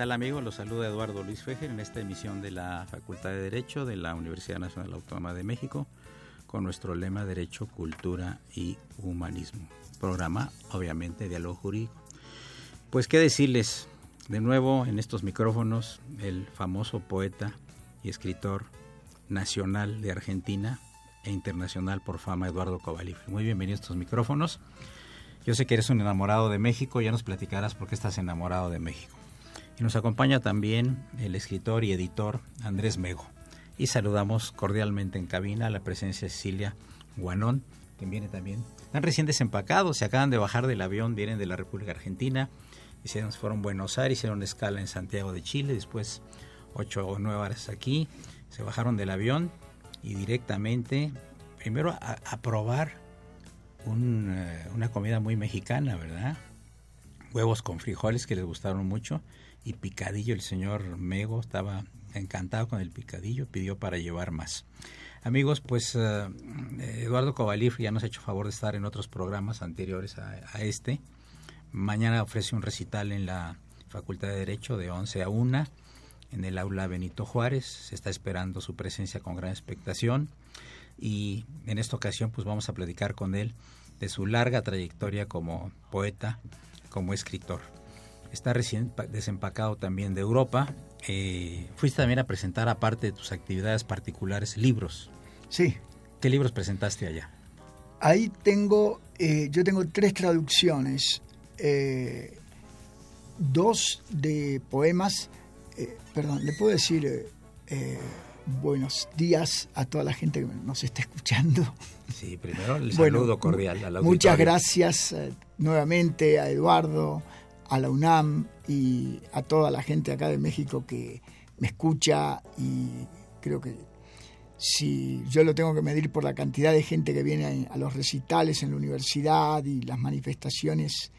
Tal amigos? Los saluda Eduardo Luis Fejer en esta emisión de la Facultad de Derecho de la Universidad Nacional Autónoma de México con nuestro lema Derecho, Cultura y Humanismo. Programa, obviamente, Diálogo Jurídico. Pues qué decirles, de nuevo en estos micrófonos, el famoso poeta y escritor nacional de Argentina e internacional por fama, Eduardo Cobalif. Muy bienvenido a estos micrófonos. Yo sé que eres un enamorado de México, ya nos platicarás por qué estás enamorado de México. Y nos acompaña también el escritor y editor Andrés Mego. Y saludamos cordialmente en cabina la presencia de Cecilia Guanón, que viene también. Están recién desempacados, se acaban de bajar del avión, vienen de la República Argentina. Hicieron, fueron a Buenos Aires, hicieron escala en Santiago de Chile, después ocho o nueve horas aquí. Se bajaron del avión y directamente, primero a, probar un, una comida muy mexicana, ¿verdad? Huevos con frijoles que les gustaron mucho y picadillo. El señor Mego estaba encantado con el picadillo, pidió para llevar más. Amigos, pues uh, Eduardo Cobalif ya nos ha hecho favor de estar en otros programas anteriores a, a, este. Mañana ofrece un recital en la Facultad de Derecho de 11 a 1 en el aula Benito Juárez. Se está esperando su presencia con gran expectación y en esta ocasión pues vamos a platicar con él de su larga trayectoria como poeta, como escritor está recién desempacado también de Europa. Eh, fuiste también a presentar, aparte de tus actividades particulares, libros. Sí. ¿Qué libros presentaste allá? Ahí tengo, eh, yo tengo tres traducciones, eh, dos de poemas, perdón, le puedo decir buenos días a toda la gente que nos está escuchando. Sí, primero el saludo cordial a la Muchas gracias nuevamente a Eduardo, a la UNAM y a toda la gente acá de México que me escucha y creo que si yo lo tengo que medir por la cantidad de gente que viene a los recitales en la universidad y las manifestaciones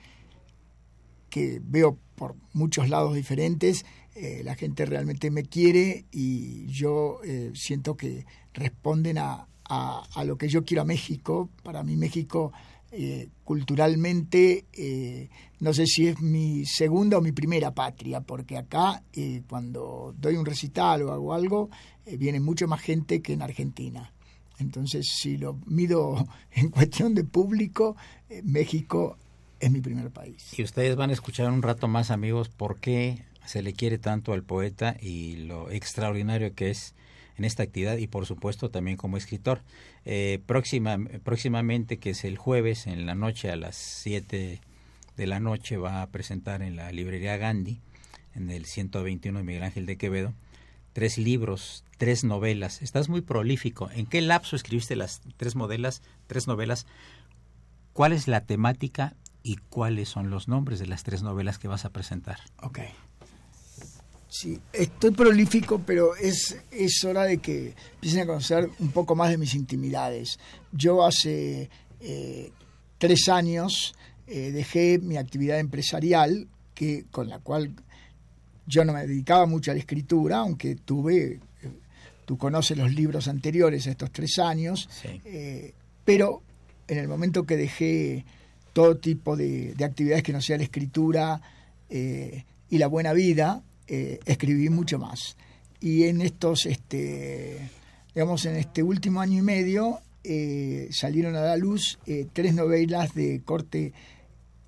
que veo por muchos lados diferentes, eh, la gente realmente me quiere y yo eh, siento que responden a, a, a, lo que yo quiero a México. Para mí México eh, culturalmente, eh, no sé si es mi segunda o mi primera patria, porque acá eh, cuando doy un recital o hago algo, viene mucho más gente que en Argentina. Entonces, si lo mido en cuestión de público, México es mi primer país. Y ustedes van a escuchar un rato más, amigos, por qué se le quiere tanto al poeta y lo extraordinario que es en esta actividad y por supuesto también como escritor. Eh, próxima, próximamente, que es el jueves en la noche a las 7 de la noche, va a presentar en la librería Gandhi, en el 121 de Miguel Ángel de Quevedo, tres libros, tres novelas. Estás muy prolífico. ¿En qué lapso escribiste las tres modelas, tres novelas? ¿Cuál es la temática y cuáles son los nombres de las tres novelas que vas a presentar? Ok. Sí, estoy prolífico, pero es, es hora de que empiecen a conocer un poco más de mis intimidades. Yo hace eh, tres años eh, dejé mi actividad empresarial, que, con la cual yo no me dedicaba mucho a la escritura, aunque tuve, eh, tú conoces los libros anteriores a estos tres años, eh, pero en el momento que dejé todo tipo de, actividades que no sea la escritura y la buena vida, escribí mucho más. Y en estos, este, digamos, en este último año y medio salieron a la luz tres novelas de corte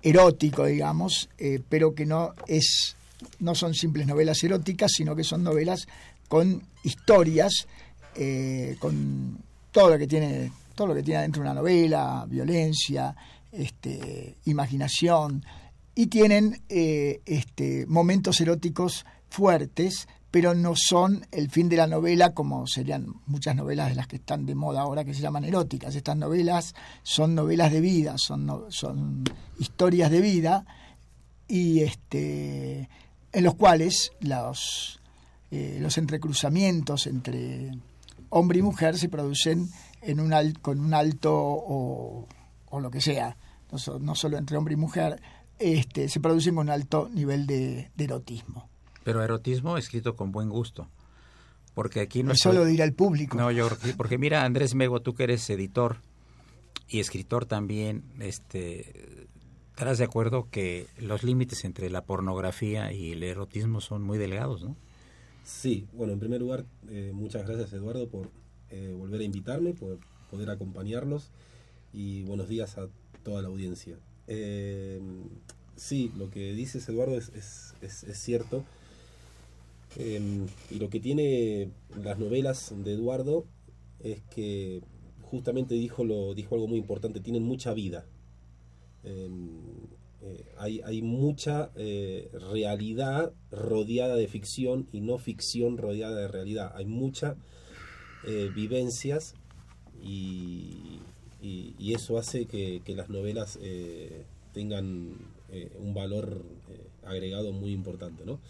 erótico, digamos, pero que no es no son simples novelas eróticas, sino que son novelas con historias, eh, con todo lo que tiene todo lo que tiene dentro una novela, violencia, este, imaginación, y tienen eh, este, momentos eróticos fuertes, pero no son el fin de la novela como serían muchas novelas de las que están de moda ahora que se llaman eróticas. Estas novelas son novelas de vida, son, son historias de vida y este en los cuales los, eh, los entrecruzamientos entre hombre y mujer se producen en un con un alto o, lo que sea, no, solo entre hombre y mujer, este, se producen con un alto nivel de, erotismo. Pero erotismo escrito con buen gusto. Porque aquí no es solo dirá el público. No, yo porque mira Andrés Mego, tú que eres editor y escritor también, este estarás de acuerdo que los límites entre la pornografía y el erotismo son muy delgados, ¿no? Sí, bueno, en primer lugar, eh, muchas gracias Eduardo por eh, volver a invitarme, por poder acompañarlos y buenos días a toda la audiencia. Eh, sí, lo que dices Eduardo es, cierto. Em, y lo que tiene las novelas de Eduardo es que justamente dijo, lo, dijo algo muy importante, tienen mucha vida Em, eh, hay, hay, mucha eh, realidad rodeada de ficción y no ficción rodeada de realidad. Hay muchas vivencias y, y, eso hace que, que las novelas tengan un valor agregado muy importante, ¿no?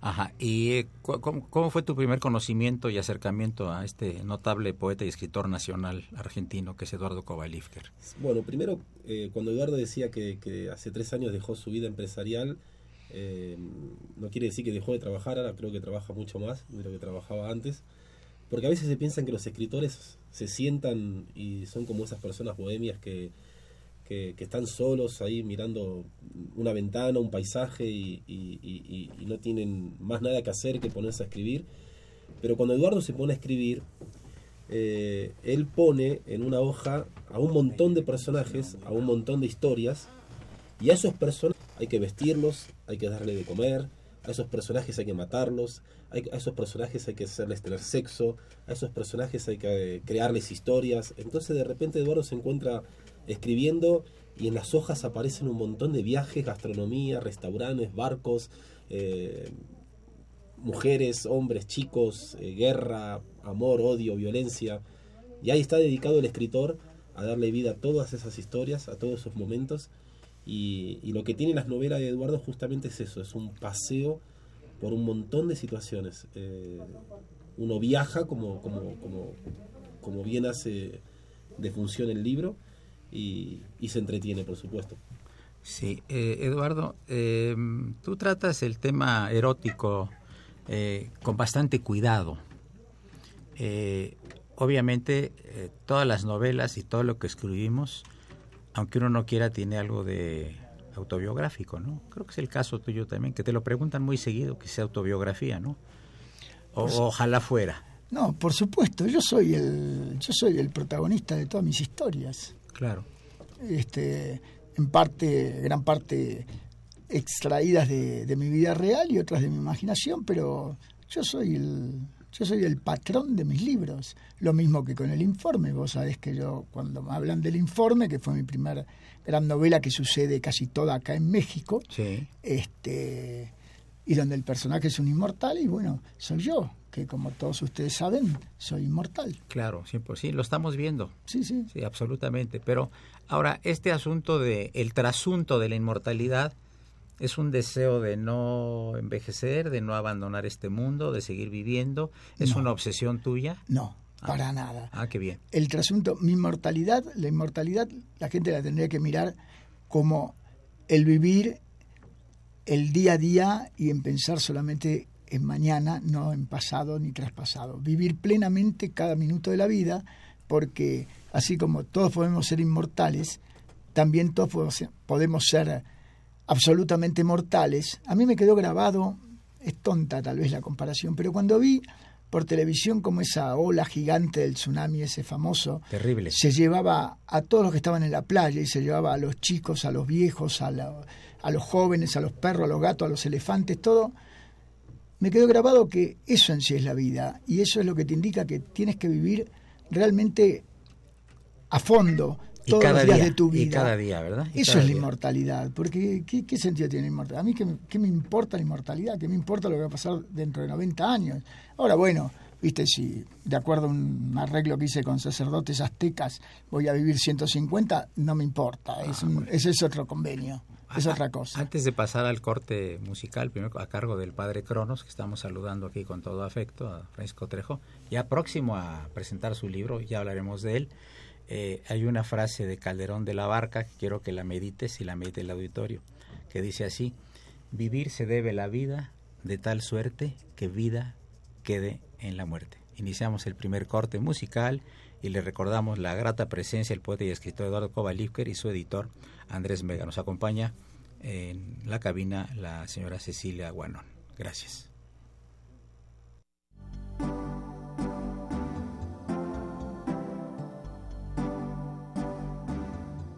Ajá. ¿Y eh, cómo, fue tu primer conocimiento y acercamiento a este notable poeta y escritor nacional argentino que es Eduardo Kovalifker? Bueno, primero, eh, cuando Eduardo decía que, hace tres años dejó su vida empresarial, eh, no quiere decir que dejó de trabajar, ahora creo que trabaja mucho más de lo que trabajaba antes, porque a veces se piensan que los escritores se sientan y son como esas personas bohemias que que, están solos ahí mirando una ventana, un paisaje y, no tienen más nada que hacer que ponerse a escribir. Pero cuando Eduardo se pone a escribir, eh, él pone en una hoja a un montón de personajes, a un montón de historias, y a esos personajes hay que vestirlos, hay que darle de comer, a esos personajes hay que matarlos, a esos personajes hay que hacerles tener sexo, a esos personajes hay que crearles historias. Entonces de repente Eduardo se encuentra escribiendo y en las hojas aparecen un montón de viajes, gastronomía, restaurantes, barcos, eh, mujeres, hombres, chicos, eh, guerra, amor, odio, violencia. Y ahí está dedicado el escritor a darle vida a todas esas historias, a todos esos momentos. Y, lo que tiene las novelas de Eduardo justamente es eso, es un paseo por un montón de situaciones. Eh, uno viaja como, como, como, como bien hace de función el libro y, se entretiene, por supuesto. Sí, eh, Eduardo, em, tú tratas el tema erótico eh, con bastante cuidado. Eh, obviamente, todas las novelas y todo lo que escribimos, aunque uno no quiera, tiene algo de autobiográfico, ¿no? Creo que es el caso tuyo también, que te lo preguntan muy seguido, que sea autobiografía, ¿no? O, ojalá fuera. No, por supuesto, yo soy el, yo soy el protagonista de todas mis historias. Claro. Este, en parte, gran parte extraídas de, mi vida real y otras de mi imaginación, pero yo soy el, yo soy el patrón de mis libros. Lo mismo que con el informe. Vos sabés que yo, cuando me hablan del informe, que fue mi primera gran novela que sucede casi toda acá en México, este, y donde el personaje es un inmortal, y bueno, soy yo que como todos ustedes saben, soy inmortal. Claro, sí, lo estamos viendo. Sí, sí. Sí, absolutamente. Pero ahora, este asunto de el trasunto de la inmortalidad es un deseo de no envejecer, de no abandonar este mundo, de seguir viviendo. ¿Es una obsesión tuya? No, ah. para nada. Ah, qué bien. El trasunto, mi inmortalidad, la inmortalidad, la gente la tendría que mirar como el vivir el día a día y en pensar solamente en mañana, no en pasado ni traspasado. Vivir plenamente cada minuto de la vida, porque así como todos podemos ser inmortales, también todos podemos ser absolutamente mortales. A mí me quedó grabado, es tonta tal vez la comparación, pero cuando vi por televisión como esa ola gigante del tsunami, ese famoso, terrible, se llevaba a todos los que estaban en la playa y se llevaba a los chicos, a los viejos, a, a los jóvenes, a los perros, a los gatos, a los elefantes, todo. Me quedó grabado que eso en sí es la vida y eso es lo que te indica que tienes que vivir realmente a fondo, todos los días de tu vida. Y cada día, ¿verdad? Eso es la inmortalidad, porque ¿qué, sentido tiene la inmortalidad? A mí, ¿qué, me importa la inmortalidad? ¿Qué me importa lo que va a pasar dentro de 90 años? Ahora, bueno, viste, si de acuerdo a un arreglo que hice con sacerdotes aztecas voy a vivir 150, no me importa, es ah, ese es otro convenio. Es otra cosa. Antes de pasar al corte musical, primero a cargo del padre Cronos, que estamos saludando aquí con todo afecto a Francisco Trejo, ya próximo a presentar su libro, ya hablaremos de él. Eh, hay una frase de Calderón de la Barca que quiero que la medites y la medite el auditorio, que dice así, vivir se debe la vida de tal suerte que vida quede en la muerte. Iniciamos el primer corte musical y le recordamos la grata presencia del poeta y escritor Eduardo Kovalivker y su editor Andrés Mega. Nos acompaña en la cabina la señora Cecilia Guanón. Gracias.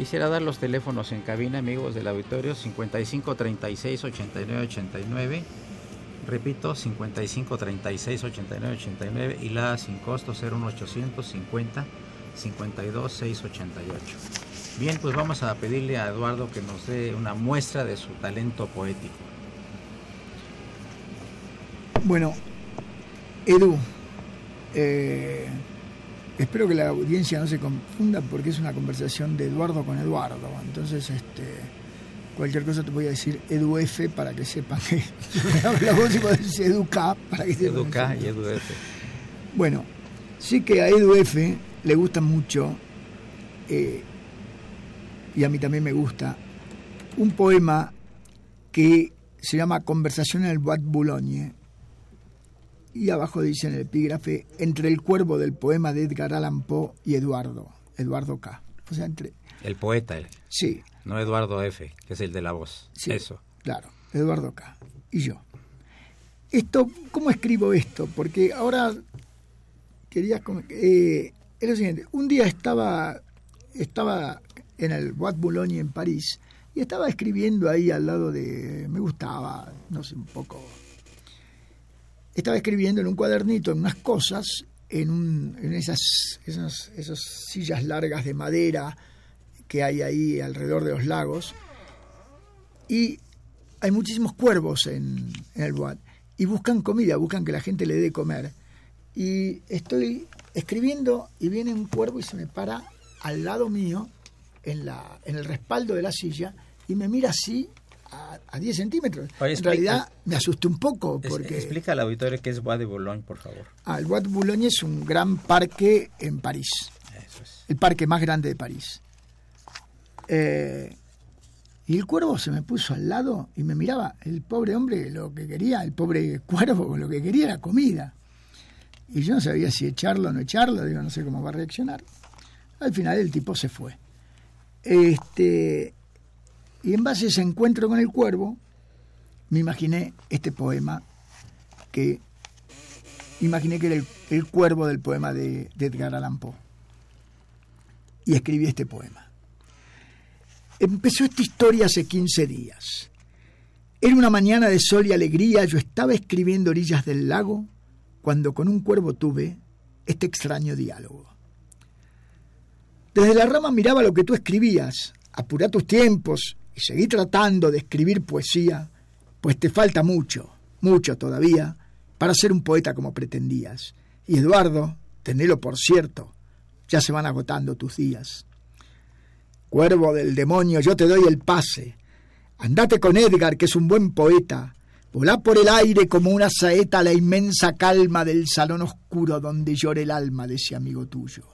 Quisiera dar los teléfonos en cabina, amigos del auditorio, 55 36 89 89. Repito, 55 36 89 89 y la sin costo 01850 52 688. Bien, pues vamos a pedirle a Eduardo que nos dé una muestra de su talento poético. Bueno, Edu, eh, espero que la audiencia no se confunda porque es una conversación de Eduardo con Eduardo. Entonces, este, cualquier cosa te voy a decir EduF para que sepan que la voz y Educa para que sepan. Educa y EduF. Bueno, sí que a EduF le gusta mucho, eh, y a mí también me gusta, un poema que se llama Conversación en el Bois Boulogne, y abajo dice en el epígrafe, entre el cuervo del poema de Edgar Allan Poe y Eduardo, Eduardo K. O sea, entre... El poeta, el- Sí, no Eduardo F., que es el de la voz. sí, Eso. claro, Eduardo K. Y yo. Esto, ¿cómo escribo esto? Porque ahora quería... Eh, es lo siguiente, un día estaba, estaba en el Bois Boulogne en París y estaba escribiendo ahí al lado de... Me gustaba, no sé, un poco estaba escribiendo en un cuadernito en unas cosas, en, un, en esas, esas, esas sillas largas de madera que hay ahí alrededor de los lagos, y hay muchísimos cuervos en, en el Boat, y buscan comida, buscan que la gente le dé comer. Y estoy escribiendo y viene un cuervo y se me para al lado mío, en, la, en el respaldo de la silla, y me mira así a, a 10 centímetros. Oye, en explica- realidad me asusté un poco porque... Explica al auditorio qué es Bois de Boulogne, por favor. Ah, el Bois de Boulogne es un gran parque en París, Eso es. el parque más grande de París. Eh, y el cuervo se me puso al lado y me miraba. El pobre hombre lo que quería, el pobre cuervo lo que quería era comida. Y yo no sabía si echarlo o no echarlo, digo, no sé cómo va a reaccionar. Al final el tipo se fue. Este, y en base a ese encuentro con el cuervo, me imaginé este poema que imaginé que era el, cuervo del poema de, de Edgar Allan Poe. Y escribí este poema. Empezó esta historia hace 15 días. Era una mañana de sol y alegría, yo estaba escribiendo orillas del lago cuando con un cuervo tuve este extraño diálogo. Desde la rama miraba lo que tú escribías, apurá tus tiempos y seguí tratando de escribir poesía, pues te falta mucho, mucho todavía, para ser un poeta como pretendías. Y Eduardo, tenelo por cierto, ya se van agotando tus días. Cuervo del demonio, yo te doy el pase. Andate con Edgar, que es un buen poeta. Volá por el aire como una saeta a la inmensa calma del salón oscuro donde llora el alma de ese amigo tuyo.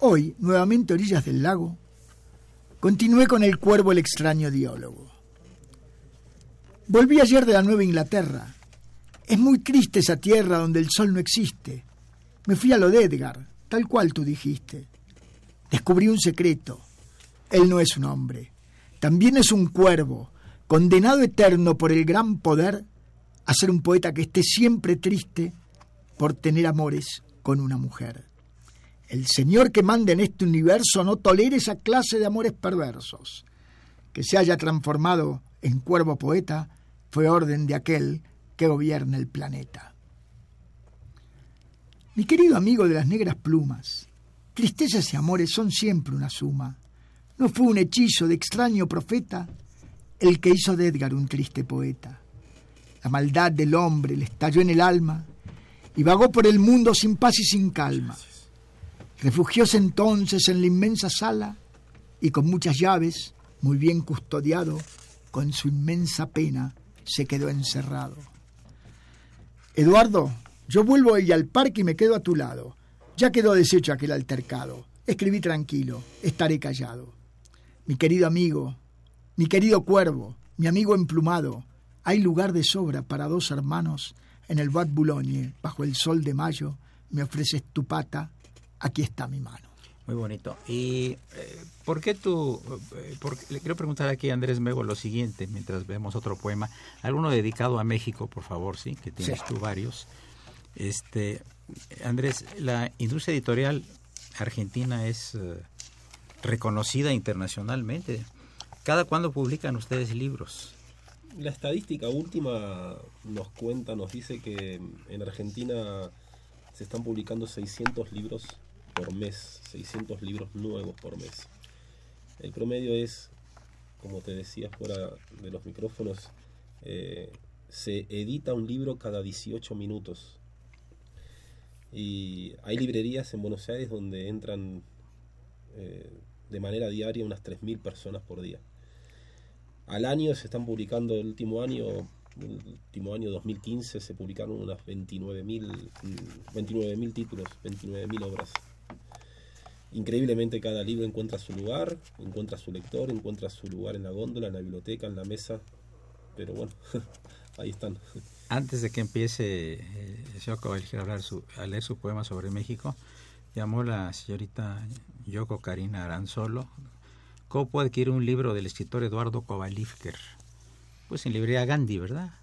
Hoy, nuevamente orillas del lago, continué con el cuervo el extraño diálogo. Volví ayer de la Nueva Inglaterra. Es muy triste esa tierra donde el sol no existe. Me fui a lo de Edgar, tal cual tú dijiste. Descubrí un secreto. Él no es un hombre. También es un cuervo, condenado eterno por el gran poder a ser un poeta que esté siempre triste por tener amores con una mujer. El Señor que manda en este universo no tolera esa clase de amores perversos. Que se haya transformado en cuervo poeta fue orden de aquel que gobierna el planeta. Mi querido amigo de las negras plumas, tristezas y amores son siempre una suma. ¿No fue un hechizo de extraño profeta el que hizo de Edgar un triste poeta? La maldad del hombre le estalló en el alma y vagó por el mundo sin paz y sin calma. Refugióse entonces en la inmensa sala y con muchas llaves, muy bien custodiado, con su inmensa pena se quedó encerrado. Eduardo, yo vuelvo hoy al parque y me quedo a tu lado. Ya quedó deshecho aquel altercado. Escribí tranquilo, estaré callado. Mi querido amigo, mi querido cuervo, mi amigo emplumado, hay lugar de sobra para dos hermanos en el Bois Boulogne, bajo el sol de mayo, me ofreces tu pata, aquí está mi mano. Muy bonito. ¿Y eh, por qué tú, eh, por- le quiero preguntar aquí a Andrés Mego lo siguiente, mientras vemos otro poema, alguno dedicado a México, por favor, sí, que tienes Sí. tú varios. Este, Andrés, la industria editorial argentina es eh, reconocida internacionalmente. ¿Cada cuándo publican ustedes libros? La estadística última nos cuenta, nos dice que en Argentina se están publicando 600 libros por mes, 600 libros nuevos por mes. El promedio es, como te decía fuera de los micrófonos, eh, se edita un libro cada 18 minutos. Y hay librerías en Buenos Aires donde entran eh, de manera diaria unas 3.000 personas por día. Al año se están publicando, el último año, el último año 2015, se publicaron unas 29.000 mm, 29.000 títulos, 29.000 obras. Increíblemente cada libro encuentra su lugar, encuentra su lector, encuentra su lugar en la góndola, en la biblioteca, en la mesa. Pero bueno, ahí están. Antes de que empiece el señor Caballeiro a, hablar su, a leer su poema sobre México, llamó la señorita Yoko Karina Aranzolo. ¿Cómo puede adquirir un libro del escritor Eduardo Kovalivker? Pues en librería Gandhi, ¿verdad?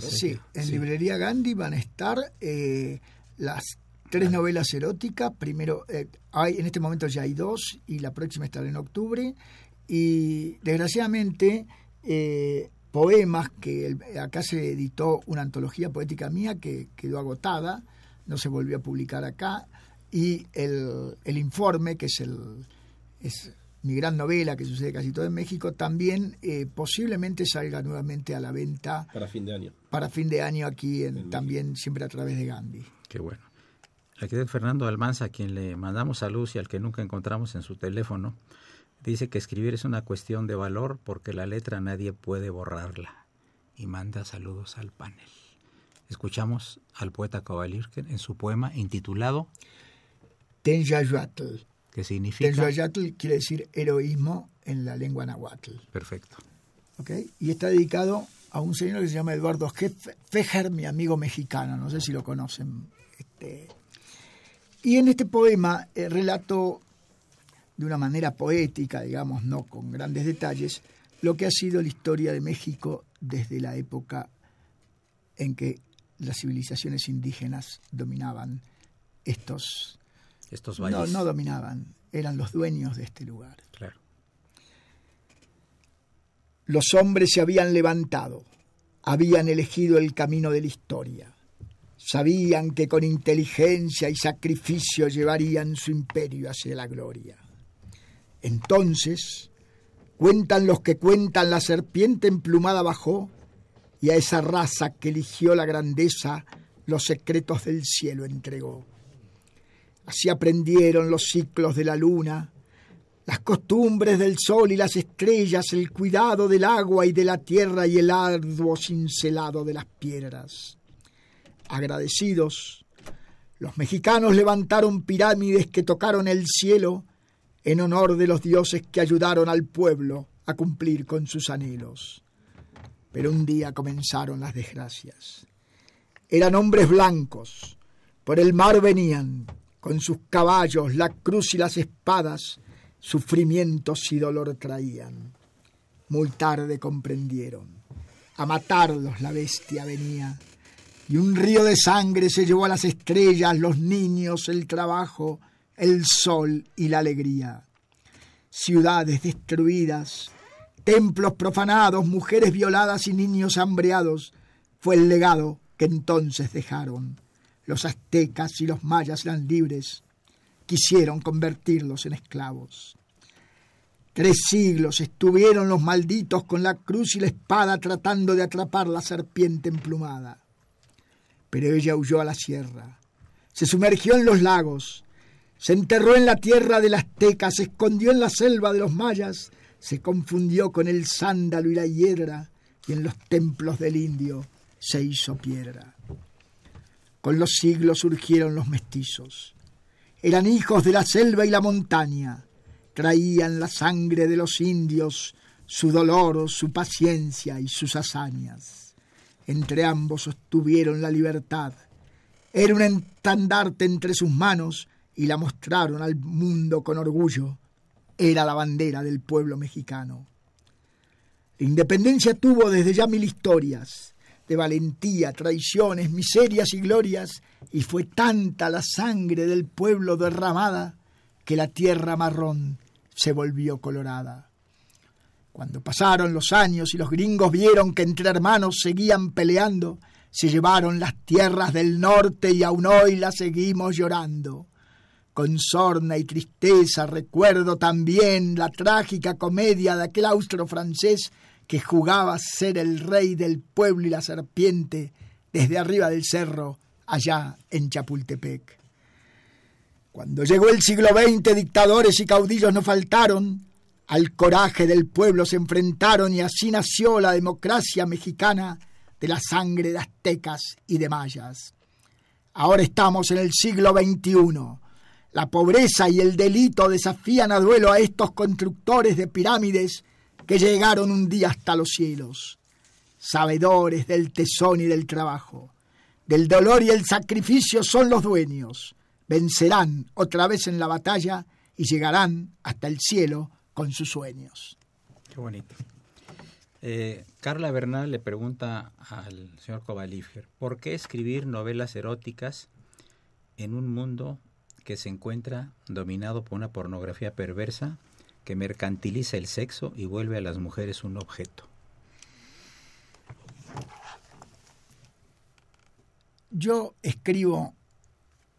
Sí, en librería Gandhi van a estar eh, las tres novelas eróticas. Primero, eh, hay en este momento ya hay dos y la próxima estará en octubre. Y desgraciadamente, eh, poemas que acá se editó una antología poética mía que quedó agotada, no se volvió a publicar acá. Y el, el informe, que es el. Es, mi gran novela que sucede casi todo en México, también eh, posiblemente salga nuevamente a la venta. Para fin de año. Para fin de año aquí en, también siempre a través de Gandhi. Qué bueno. Aquí de Fernando Almanza, a quien le mandamos saludos y al que nunca encontramos en su teléfono, dice que escribir es una cuestión de valor porque la letra nadie puede borrarla. Y manda saludos al panel. Escuchamos al poeta Kovalirken en su poema intitulado Tenyayuatl ¿Qué significa? Quiere decir heroísmo en la lengua nahuatl. Perfecto. ¿Okay? Y está dedicado a un señor que se llama Eduardo Fejer, mi amigo mexicano, no sé si lo conocen. Este. Y en este poema eh, relato de una manera poética, digamos, no con grandes detalles, lo que ha sido la historia de México desde la época en que las civilizaciones indígenas dominaban estos estos No, no dominaban, eran los dueños de este lugar. Claro. Los hombres se habían levantado, habían elegido el camino de la historia. Sabían que con inteligencia y sacrificio llevarían su imperio hacia la gloria. Entonces, cuentan los que cuentan, la serpiente emplumada bajó y a esa raza que eligió la grandeza los secretos del cielo entregó. Así aprendieron los ciclos de la luna, las costumbres del sol y las estrellas, el cuidado del agua y de la tierra y el arduo cincelado de las piedras. Agradecidos, los mexicanos levantaron pirámides que tocaron el cielo en honor de los dioses que ayudaron al pueblo a cumplir con sus anhelos. Pero un día comenzaron las desgracias. Eran hombres blancos, por el mar venían, con sus caballos, la cruz y las espadas, sufrimientos y dolor traían. Muy tarde comprendieron. A matarlos la bestia venía. Y un río de sangre se llevó a las estrellas, los niños, el trabajo, el sol y la alegría. Ciudades destruidas, templos profanados, mujeres violadas y niños hambreados, fue el legado que entonces dejaron los aztecas y los mayas eran libres, quisieron convertirlos en esclavos. Tres siglos estuvieron los malditos con la cruz y la espada tratando de atrapar la serpiente emplumada. Pero ella huyó a la sierra, se sumergió en los lagos, se enterró en la tierra del azteca, se escondió en la selva de los mayas, se confundió con el sándalo y la hiedra, y en los templos del indio se hizo piedra. Con los siglos surgieron los mestizos. Eran hijos de la selva y la montaña. Traían la sangre de los indios, su dolor, su paciencia y sus hazañas. Entre ambos sostuvieron la libertad. Era un estandarte entre sus manos y la mostraron al mundo con orgullo. Era la bandera del pueblo mexicano. La independencia tuvo desde ya mil historias de valentía, traiciones, miserias y glorias, y fue tanta la sangre del pueblo derramada que la tierra marrón se volvió colorada. Cuando pasaron los años y los gringos vieron que entre hermanos seguían peleando, se llevaron las tierras del norte y aún hoy las seguimos llorando. Con sorna y tristeza recuerdo también la trágica comedia de aquel austro francés que jugaba a ser el rey del pueblo y la serpiente desde arriba del cerro, allá en Chapultepec. Cuando llegó el siglo XX, dictadores y caudillos no faltaron, al coraje del pueblo se enfrentaron y así nació la democracia mexicana de la sangre de aztecas y de mayas. Ahora estamos en el siglo XXI. La pobreza y el delito desafían a duelo a estos constructores de pirámides que llegaron un día hasta los cielos. sabedores del tesón y del trabajo. Del dolor y el sacrificio son los dueños. Vencerán otra vez en la batalla y llegarán hasta el cielo con sus sueños. Qué bonito. Eh, Carla Bernal le pregunta al señor Kovalífer, ¿por qué escribir novelas eróticas en un mundo que se encuentra dominado por una pornografía perversa que mercantiliza el sexo y vuelve a las mujeres un objeto? Yo escribo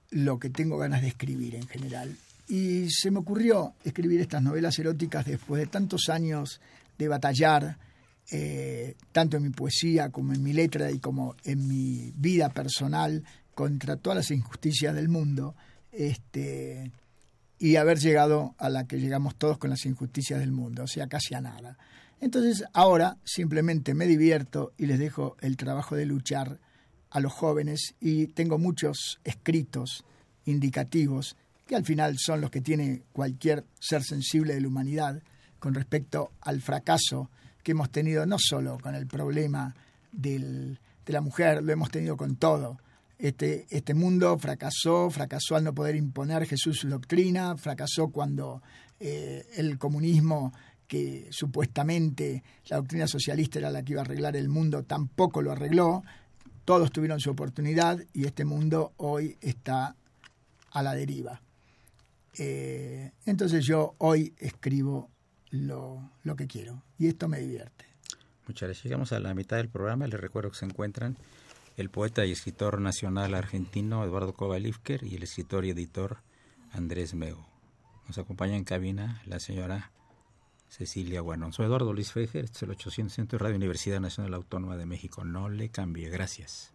lo que tengo ganas de escribir en general. Y se me ocurrió escribir estas novelas eróticas después de tantos años de batallar eh, tanto en mi poesía como en mi letra y como en mi vida personal contra todas las injusticias del mundo este, y haber llegado a la que llegamos todos con las injusticias del mundo, o sea, casi a nada. Entonces ahora simplemente me divierto y les dejo el trabajo de luchar a los jóvenes y tengo muchos escritos indicativos que al final son los que tiene cualquier ser sensible de la humanidad con respecto al fracaso que hemos tenido no solo con el problema del, de la mujer, lo hemos tenido con todo. Este, este mundo fracasó, fracasó al no poder imponer Jesús su doctrina, fracasó cuando eh, el comunismo, que supuestamente la doctrina socialista era la que iba a arreglar el mundo, tampoco lo arregló. Todos tuvieron su oportunidad y este mundo hoy está a la deriva. Eh, entonces yo hoy escribo lo, lo que quiero. Y esto me divierte. Muchas gracias. Llegamos a la mitad del programa. Les recuerdo que se encuentran el poeta y escritor nacional argentino Eduardo Kovalivker y el escritor y editor Andrés Mego. Nos acompaña en cabina la señora Cecilia Guanón. Soy Eduardo Luis Fejer, este es el 800 Centro de Radio Universidad Nacional Autónoma de México. No le cambie. Gracias.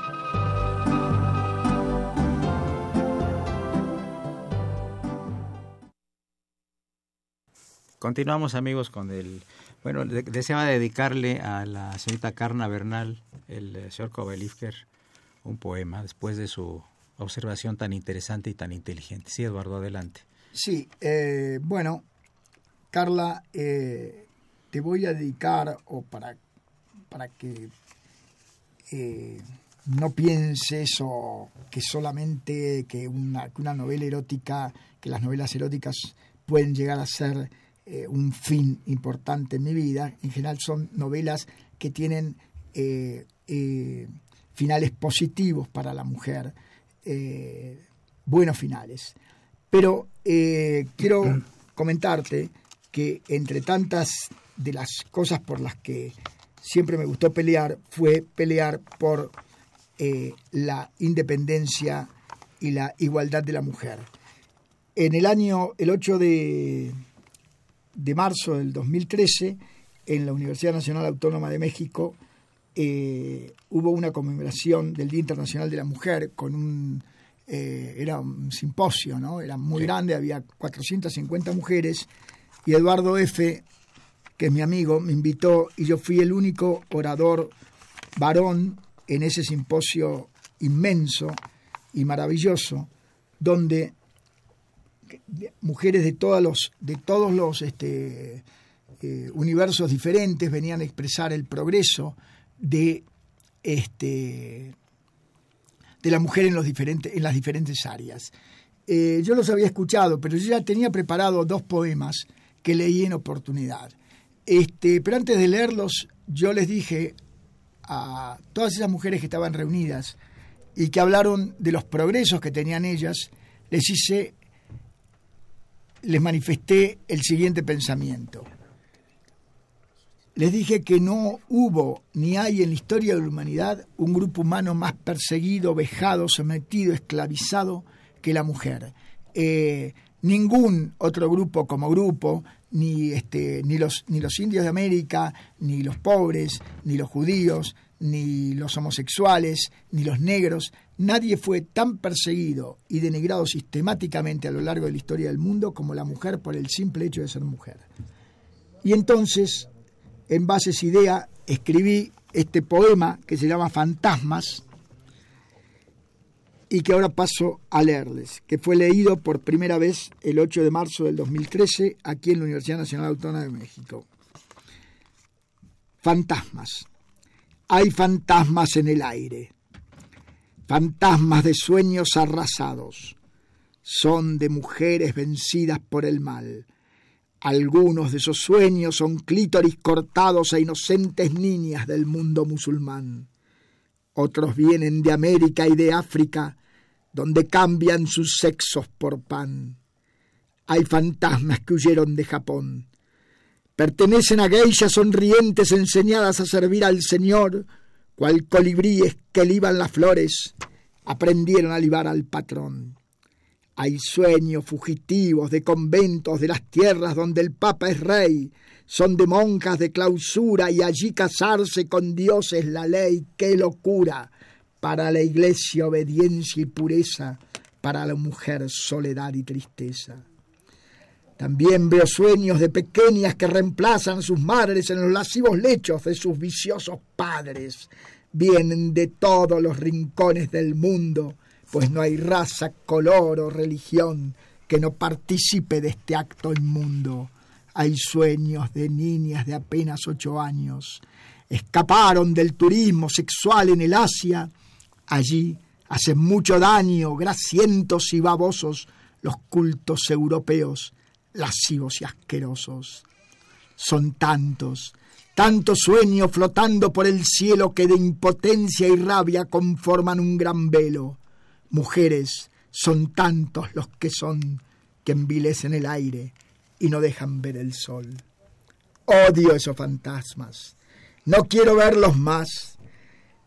Continuamos amigos con el... Bueno, deseaba dedicarle a la señorita Carna Bernal, el eh, señor Kovalivker, un poema después de su observación tan interesante y tan inteligente. Sí, Eduardo, adelante. Sí, eh, bueno, Carla, eh, te voy a dedicar, o para, para que eh, no pienses o que solamente que una, que una novela erótica, que las novelas eróticas pueden llegar a ser un fin importante en mi vida. En general son novelas que tienen finales positivos para la mujer, buenos finales. Pero quiero comentarte que entre tantas de las cosas por las que siempre me gustó pelear fue pelear por eh, la independencia y la igualdad de la mujer. En el año, el 8 de, de marzo del 2013, en la Universidad Nacional Autónoma de México, eh, hubo una conmemoración del Día Internacional de la Mujer con un eh, era un simposio, ¿no? Era muy grande, había 450 mujeres y Eduardo F., que es mi amigo, me invitó y yo fui el único orador varón en ese simposio inmenso y maravilloso, donde mujeres de todos los, de todos los este, eh, universos diferentes venían a expresar el progreso de, este, de la mujer en, los diferentes, en las diferentes áreas. Eh, yo los había escuchado, pero yo ya tenía preparado dos poemas que leí en oportunidad. Este, pero antes de leerlos, yo les dije a todas esas mujeres que estaban reunidas y que hablaron de los progresos que tenían ellas, les hice, les manifesté el siguiente pensamiento. Les dije que no hubo ni hay en la historia de la humanidad un grupo humano más perseguido, vejado, sometido, esclavizado que la mujer. Eh, ningún otro grupo como grupo, ni, este, ni, los, ni los indios de América, ni los pobres, ni los judíos, ni los homosexuales, ni los negros, nadie fue tan perseguido y denigrado sistemáticamente a lo largo de la historia del mundo como la mujer por el simple hecho de ser mujer. Y entonces, en base a esa idea, escribí este poema que se llama Fantasmas, y que ahora paso a leerles, que fue leído por primera vez el 8 de marzo del 2013 aquí en la Universidad Nacional Autónoma de México. Fantasmas. Hay fantasmas en el aire, fantasmas de sueños arrasados. Son de mujeres vencidas por el mal. Algunos de esos sueños son clítoris cortados a inocentes niñas del mundo musulmán. Otros vienen de América y de África donde cambian sus sexos por pan. Hay fantasmas que huyeron de Japón. Pertenecen a geishas sonrientes enseñadas a servir al Señor, cual colibríes que liban las flores, aprendieron a libar al patrón. Hay sueños fugitivos de conventos de las tierras donde el Papa es rey, son de monjas de clausura y allí casarse con Dios es la ley, qué locura para la iglesia obediencia y pureza, para la mujer soledad y tristeza. También veo sueños de pequeñas que reemplazan a sus madres en los lascivos lechos de sus viciosos padres. Vienen de todos los rincones del mundo, pues no hay raza, color o religión que no participe de este acto inmundo. Hay sueños de niñas de apenas ocho años. Escaparon del turismo sexual en el Asia Allí hacen mucho daño, grasientos y babosos, los cultos europeos, lascivos y asquerosos. Son tantos, tantos sueños flotando por el cielo que de impotencia y rabia conforman un gran velo. Mujeres, son tantos los que son que envilecen el aire y no dejan ver el sol. Odio esos fantasmas. No quiero verlos más.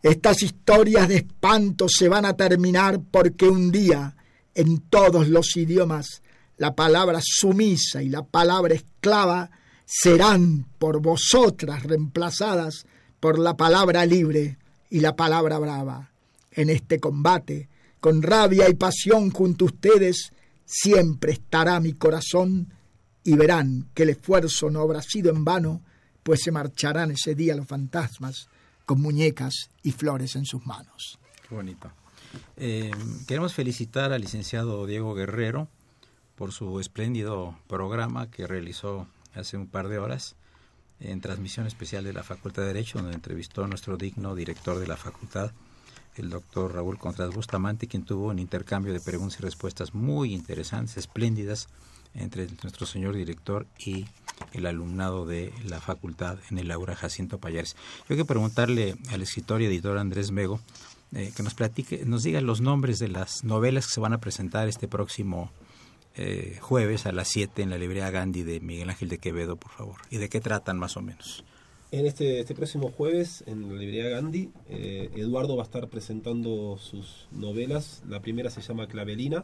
Estas historias de espanto se van a terminar porque un día, en todos los idiomas, la palabra sumisa y la palabra esclava serán por vosotras reemplazadas por la palabra libre y la palabra brava. En este combate, con rabia y pasión junto a ustedes, siempre estará mi corazón y verán que el esfuerzo no habrá sido en vano, pues se marcharán ese día los fantasmas con muñecas y flores en sus manos. Qué bonito. Eh, queremos felicitar al licenciado Diego Guerrero por su espléndido programa que realizó hace un par de horas en transmisión especial de la Facultad de Derecho, donde entrevistó a nuestro digno director de la facultad, el doctor Raúl Contreras Bustamante, quien tuvo un intercambio de preguntas y respuestas muy interesantes, espléndidas, entre nuestro señor director y el alumnado de la facultad en el aula Jacinto Payares. Yo quiero preguntarle al escritor y editor Andrés Mego eh, que nos platique, nos diga los nombres de las novelas que se van a presentar este próximo eh, jueves a las 7 en la librería Gandhi de Miguel Ángel de Quevedo, por favor. ¿Y de qué tratan más o menos? En este, este próximo jueves, en la librería Gandhi, eh, Eduardo va a estar presentando sus novelas. La primera se llama Clavelina,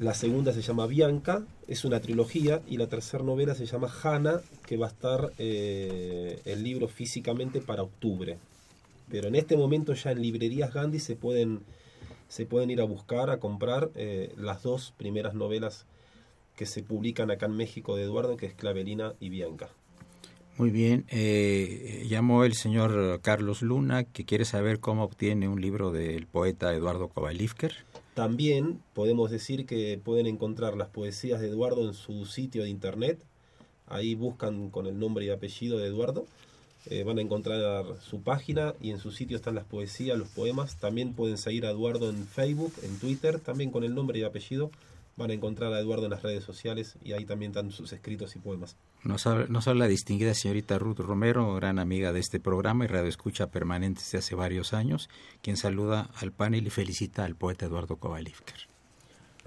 la segunda se llama Bianca, es una trilogía, y la tercera novela se llama Hanna, que va a estar eh, el libro físicamente para octubre. Pero en este momento ya en librerías Gandhi se pueden se pueden ir a buscar, a comprar eh, las dos primeras novelas que se publican acá en México de Eduardo, que es Clavelina y Bianca. Muy bien, eh, llamó el señor Carlos Luna, que quiere saber cómo obtiene un libro del poeta Eduardo Kovalivker. También podemos decir que pueden encontrar las poesías de Eduardo en su sitio de internet. Ahí buscan con el nombre y apellido de Eduardo eh, van a encontrar su página y en su sitio están las poesías, los poemas. También pueden seguir a Eduardo en Facebook, en Twitter, también con el nombre y apellido. Van a encontrar a Eduardo en las redes sociales y ahí también están sus escritos y poemas. Nos habla, nos habla la distinguida señorita Ruth Romero, gran amiga de este programa y radio escucha permanente desde hace varios años, quien saluda al panel y felicita al poeta Eduardo Kovalivker.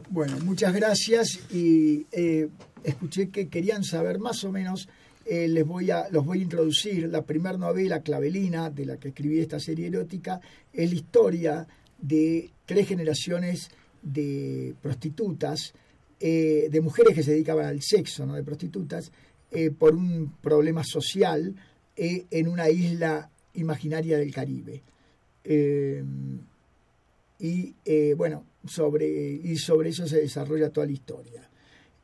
Bueno, muchas gracias y eh, escuché que querían saber más o menos eh, les voy a, los voy a introducir. La primera novela, Clavelina, de la que escribí esta serie erótica, es la historia de tres generaciones de prostitutas, eh, de mujeres que se dedicaban al sexo, no de prostitutas, eh, por un problema social en una isla imaginaria del Caribe. y bueno, sobre, y sobre eso se desarrolla toda la historia.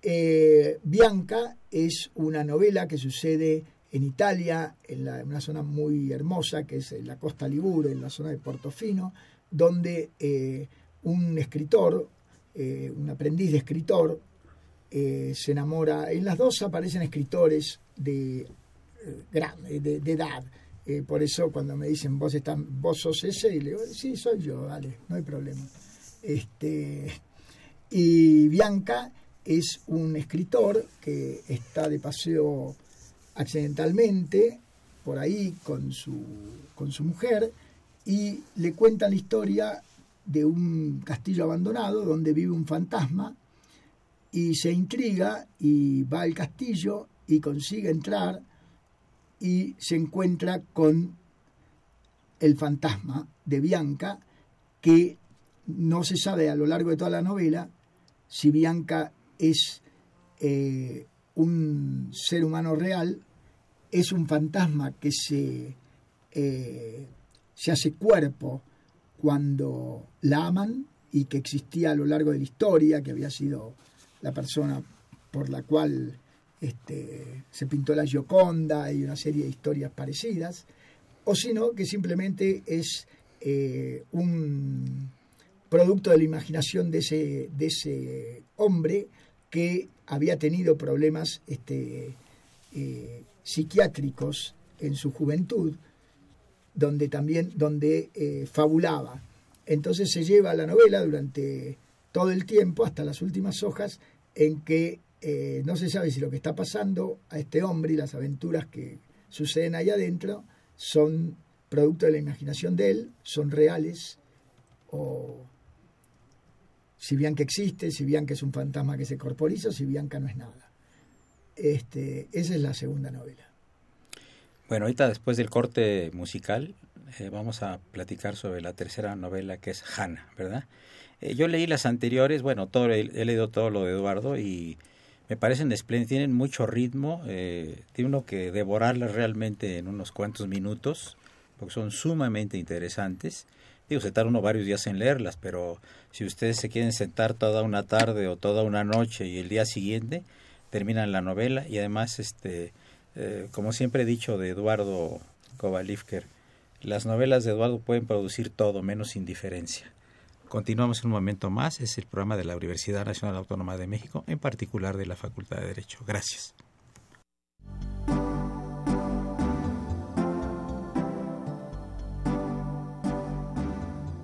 Eh, Bianca es una novela que sucede en Italia, en, una zona muy hermosa que es la costa Ligure, en la zona de Portofino, donde eh, un escritor, eh, un aprendiz de escritor, se enamora. En las dos aparecen escritores de, de, de edad. por eso cuando me dicen vos vos sos ese, y le digo, sí, soy yo, vale, no hay problema. Este, y Bianca es un escritor que está de paseo accidentalmente por ahí con su, con su mujer y le cuenta la historia de un castillo abandonado donde vive un fantasma y se intriga y va al castillo y consigue entrar y se encuentra con el fantasma de Bianca que no se sabe a lo largo de toda la novela si Bianca es eh, un ser humano real, es un fantasma que se, eh, se hace cuerpo cuando la aman y que existía a lo largo de la historia, que había sido la persona por la cual este, se pintó la Gioconda y una serie de historias parecidas, o sino que simplemente es eh, un producto de la imaginación de ese, de ese hombre que había tenido problemas este, eh, psiquiátricos en su juventud, donde también donde eh, fabulaba. Entonces se lleva la novela durante todo el tiempo, hasta las últimas hojas, en que eh, no se sabe si lo que está pasando a este hombre y las aventuras que suceden ahí adentro son producto de la imaginación de él, son reales o si Bianca existe, si Bianca es un fantasma que se corporiza, si Bianca no es nada. Este, esa es la segunda novela. Bueno, ahorita después del corte musical eh, vamos a platicar sobre la tercera novela que es Hanna, ¿verdad? Eh, yo leí las anteriores, bueno, todo he, leído todo lo de Eduardo y me parecen espléndidas, tienen mucho ritmo, eh, tiene uno que devorarlas realmente en unos cuantos minutos, porque son sumamente interesantes Digo, uno varios días en leerlas, pero si ustedes se quieren sentar toda una tarde o toda una noche y el día siguiente terminan la novela y además, este, eh, como siempre he dicho de Eduardo Kovalivker, Las novelas de Eduardo pueden producir todo menos indiferencia. Continuamos en un momento más. Es el programa de la Universidad Nacional Autónoma de México, en particular de la Facultad de Derecho. Gracias.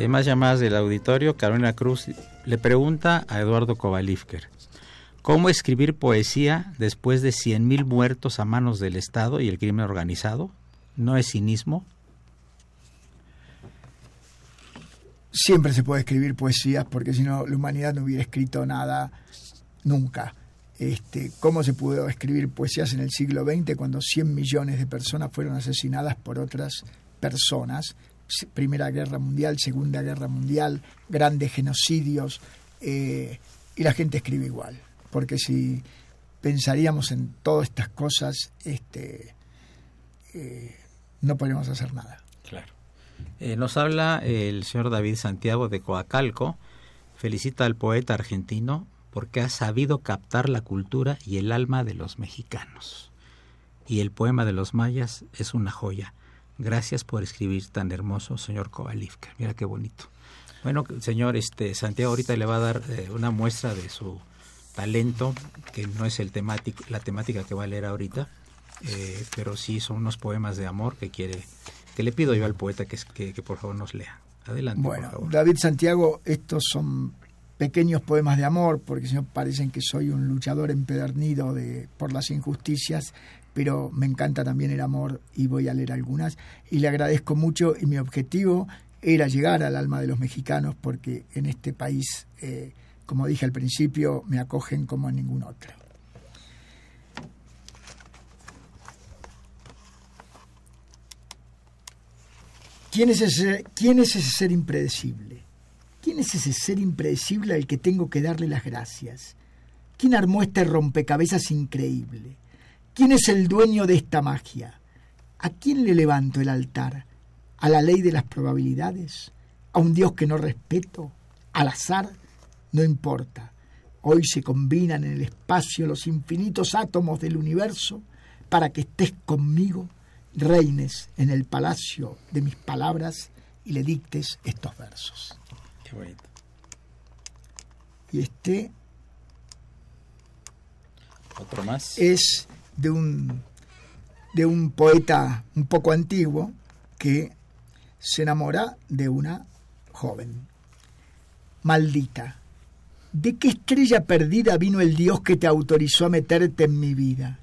Eh, llamadas del auditorio, Carolina Cruz le pregunta a Eduardo Kovalivker, ¿cómo escribir poesía después de 100.000 muertos a manos del Estado y el crimen organizado? ¿No es cinismo? Siempre se puede escribir poesía porque si no la humanidad no hubiera escrito nada nunca. Este, ¿Cómo se pudo escribir poesías en el siglo XX cuando 100 millones de personas fueron asesinadas por otras personas? Primera Guerra Mundial, Segunda Guerra Mundial, grandes genocidios, eh, y la gente escribe igual. Porque si pensaríamos en todas estas cosas, este, eh, no podríamos hacer nada. Claro. Eh, nos habla el señor David Santiago de Coacalco, felicita al poeta argentino porque ha sabido captar la cultura y el alma de los mexicanos. Y el poema de los mayas es una joya. Gracias por escribir tan hermoso, señor Kovalivka. Mira qué bonito. Bueno, señor este Santiago ahorita le va a dar eh, una muestra de su talento, que no es el temático, la temática que va a leer ahorita, eh, pero sí son unos poemas de amor que quiere, que le pido yo al poeta que, que, que por favor nos lea. Adelante. Bueno, por favor. David Santiago, estos son pequeños poemas de amor, porque si no parecen que soy un luchador empedernido de, por las injusticias, pero me encanta también el amor y voy a leer algunas. Y le agradezco mucho y mi objetivo era llegar al alma de los mexicanos porque en este país, eh, como dije al principio, me acogen como en ningún otro. ¿Quién es, ese, ¿Quién es ese ser impredecible? ¿Quién es ese ser impredecible al que tengo que darle las gracias? ¿Quién armó este rompecabezas increíble? ¿Quién es el dueño de esta magia? ¿A quién le levanto el altar? a la ley de las probabilidades, a un Dios que no respeto, al azar, no importa. Hoy se combinan en el espacio los infinitos átomos del universo para que estés conmigo, reines en el palacio de mis palabras y le dictes estos versos. Qué bonito. Y este Otro más. es de un, de un poeta un poco antiguo que se enamora de una joven. Maldita, ¿de qué estrella perdida vino el Dios que te autorizó a meterte en mi vida?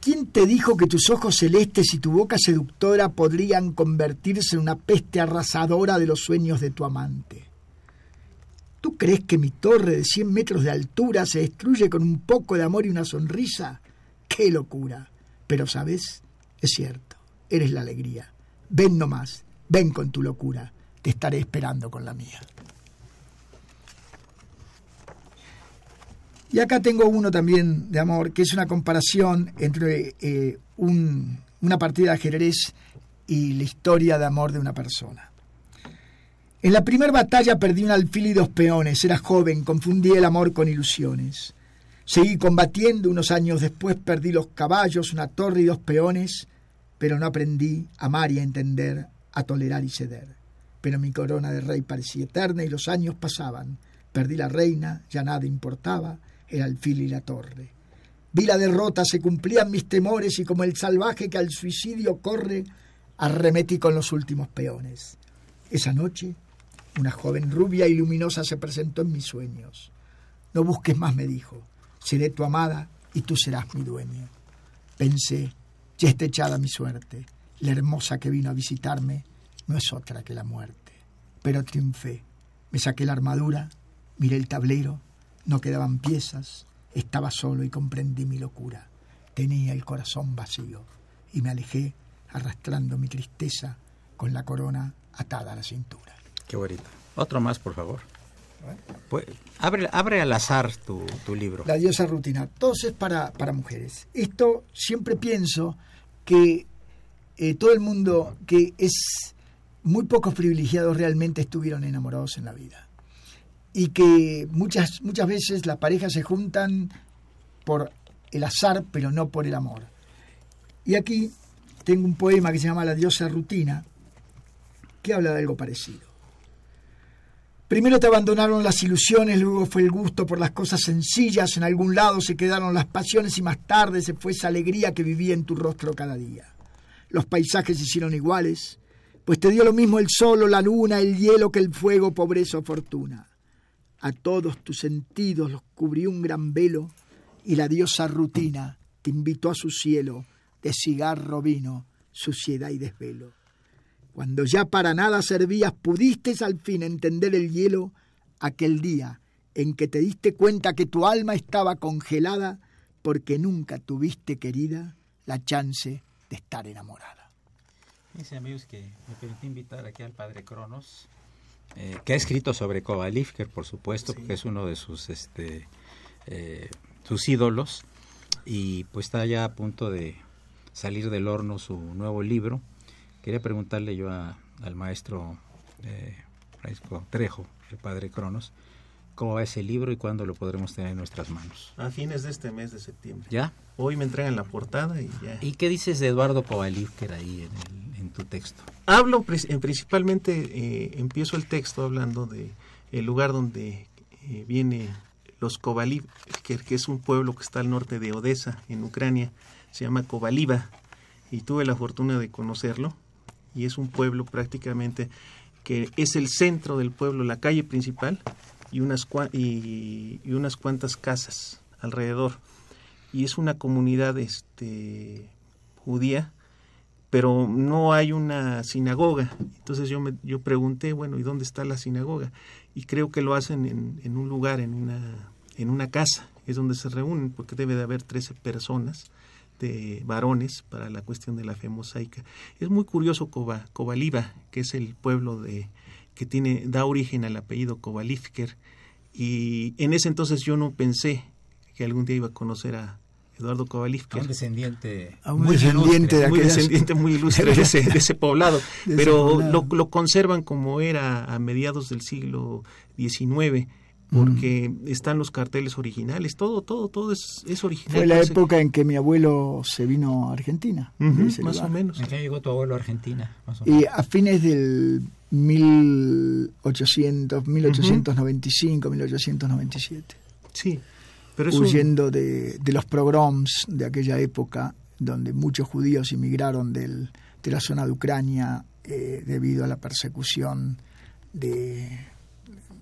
¿Quién te dijo que tus ojos celestes y tu boca seductora podrían convertirse en una peste arrasadora de los sueños de tu amante? ¿Tú crees que mi torre de 100 metros de altura se destruye con un poco de amor y una sonrisa? ¡Qué locura! Pero, ¿sabes? Es cierto, eres la alegría. Ven nomás, ven con tu locura. Te estaré esperando con la mía. Y acá tengo uno también de amor, que es una comparación entre eh, un- una partida de ajedrez y la historia de amor de una persona. En la primera batalla perdí un alfil y dos peones. Era joven, confundí el amor con ilusiones. Seguí combatiendo, unos años después perdí los caballos, una torre y dos peones, pero no aprendí a amar y a entender, a tolerar y ceder. Pero mi corona de rey parecía eterna y los años pasaban. Perdí la reina, ya nada importaba, el alfil y la torre. Vi la derrota, se cumplían mis temores y como el salvaje que al suicidio corre, arremetí con los últimos peones. Esa noche, una joven rubia y luminosa se presentó en mis sueños. No busques más, me dijo. Seré tu amada y tú serás mi dueño. Pensé, ya está echada mi suerte. La hermosa que vino a visitarme no es otra que la muerte. Pero triunfé. Me saqué la armadura, miré el tablero, no quedaban piezas, estaba solo y comprendí mi locura. Tenía el corazón vacío y me alejé arrastrando mi tristeza con la corona atada a la cintura. Qué bonito. Otro más, por favor. Pues, abre, al azar tu, libro. La diosa rutina. Todo es para, para mujeres. Esto siempre pienso que eh, todo el mundo, que es muy pocos privilegiados realmente estuvieron enamorados en la vida. Y que muchas, muchas veces las parejas se juntan por el azar, pero no por el amor. Y aquí tengo un poema que se llama La diosa rutina, que habla de algo parecido. Primero te abandonaron las ilusiones, luego fue el gusto por las cosas sencillas, en algún lado se quedaron las pasiones y más tarde se fue esa alegría que vivía en tu rostro cada día. Los paisajes se hicieron iguales, pues te dio lo mismo el sol o la luna, el hielo que el fuego, pobreza o fortuna. A todos tus sentidos los cubrió un gran velo y la diosa rutina te invitó a su cielo de cigarro, vino, suciedad y desvelo. Cuando ya para nada servías, pudiste al fin entender el hielo aquel día en que te diste cuenta que tu alma estaba congelada porque nunca tuviste, querida, la chance de estar enamorada. Dice amigos que me permití invitar aquí al padre Cronos, eh, que ha escrito sobre Kovalivker, por supuesto, que es uno de sus este eh, sus ídolos, y pues está ya a punto de salir del horno su nuevo libro. Quería preguntarle yo a- al maestro eh, Francisco Trejo, el padre Cronos, cómo va ese libro y cuándo lo podremos tener en nuestras manos. A fines de este mes de septiembre. ¿Ya? Hoy me entregan la portada y ya. ¿Y qué dices de Eduardo Kovalivker ahí en, el- en tu texto? Hablo eh, principalmente, eh, empiezo el texto hablando de el lugar donde eh, viene los Kovaliv, que, que es un pueblo que está al norte de Odessa, en Ucrania, se llama Kovaliva, y tuve la fortuna de conocerlo, y es un pueblo prácticamente que es el centro del pueblo, la calle principal, y unas, cua- y, unas cuantas casas alrededor. Y es una comunidad este, judía, pero no hay una sinagoga. Entonces yo me yo pregunté, bueno, ¿y dónde está la sinagoga? Y creo que lo hacen en, en un lugar, en una, en una casa, es donde se reúnen, porque debe de haber 13 personas de varones para la cuestión de la fe mosaica. Es muy curioso Kobaliva, que es el pueblo de que tiene da origen al apellido Kobalivker y en ese entonces yo no pensé que algún día iba a conocer a Eduardo Kovalivker. Un descendiente, muy descendiente de muy descendiente muy ilustre de ese, de ese poblado, pero Lo, lo, conservan como era a mediados del siglo XIX porque están los carteles originales, todo, todo, todo es, es original. Fue la época en que mi abuelo se vino a Argentina. más o menos. ¿En qué llegó tu abuelo a Argentina? Y a fines del 1800, 1895, 1897. Sí, pero huyendo de, de, los pogroms de aquella época, donde muchos judíos inmigraron del, de la zona de Ucrania eh, debido a la persecución de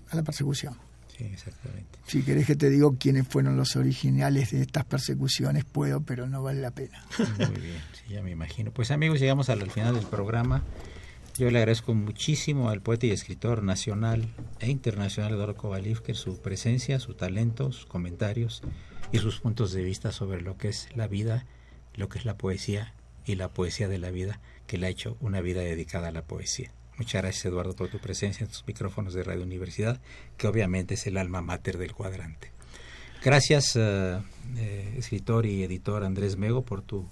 a la persecución. Sí, exactamente. Si querés que te digo quiénes fueron los originales de estas persecuciones, puedo, pero no vale la pena. Muy bien, sí, ya me imagino. Pues amigos, llegamos al final del programa. Yo le agradezco muchísimo al poeta y escritor nacional e internacional Eduardo Kovalivker su presencia, su talento, sus comentarios y sus puntos de vista sobre lo que es la vida, lo que es la poesía y la poesía de la vida, que le ha hecho una vida dedicada a la poesía. Muchas gracias Eduardo por tu presencia en tus micrófonos de Radio Universidad, que obviamente es el alma mater del cuadrante. Gracias eh, eh, escritor y editor Andrés Mego por tu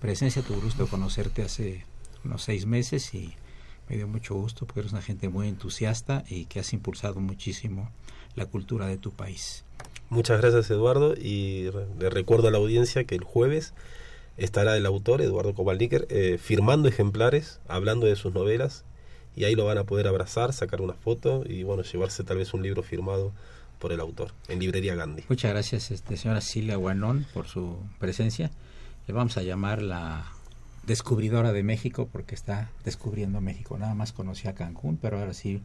presencia, tu gusto conocerte hace unos seis meses y me dio mucho gusto porque eres una gente muy entusiasta y que has impulsado muchísimo la cultura de tu país. Muchas gracias Eduardo y le recuerdo a la audiencia que el jueves estará el autor Eduardo Kovalniker eh, firmando ejemplares, hablando de sus novelas y ahí lo van a poder abrazar, sacar una foto y bueno, llevarse tal vez un libro firmado por el autor en librería Gandhi. Muchas gracias este, señora Silvia Guanón por su presencia. Le vamos a llamar la descubridora de México porque está descubriendo México. Nada más conocía Cancún, pero ahora sí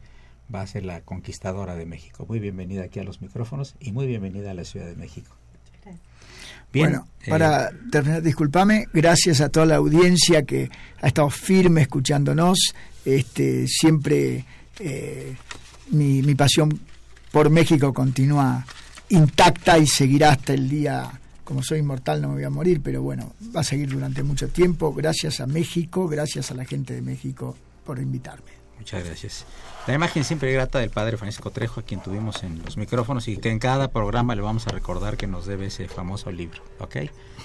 va a ser la conquistadora de México. Muy bienvenida aquí a los micrófonos y muy bienvenida a la Ciudad de México. Bien, bueno, para eh, terminar, discúlpame, gracias a toda la audiencia que ha estado firme escuchándonos. Este, siempre eh, mi, mi pasión por México continúa intacta y seguirá hasta el día como soy inmortal no me voy a morir, pero bueno, va a seguir durante mucho tiempo. Gracias a México, gracias a la gente de México por invitarme. Muchas gracias. La imagen siempre grata del padre Francisco Trejo, a quien tuvimos en los micrófonos y que en cada programa le vamos a recordar que nos debe ese famoso libro. ¿Ok?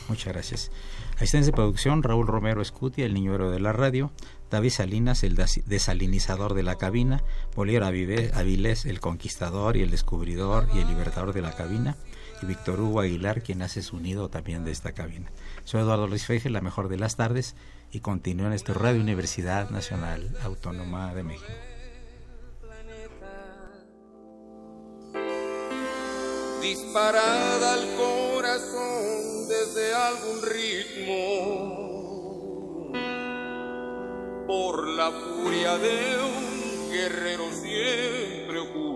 Muchas gracias. Asistencia de producción, Raúl Romero Escutia, el niño de la radio, David Salinas, el desalinizador de la cabina, Bolívar Avilés, el conquistador y el descubridor y el libertador de la cabina, y Víctor Hugo Aguilar, quien hace su nido también de esta cabina. Soy Eduardo Luis Feje, la mejor de las tardes, y continúo en esta Radio Universidad Nacional Autónoma de México. Disparada al corazón desde algún ritmo. Por la furia de un guerrero siempre oculto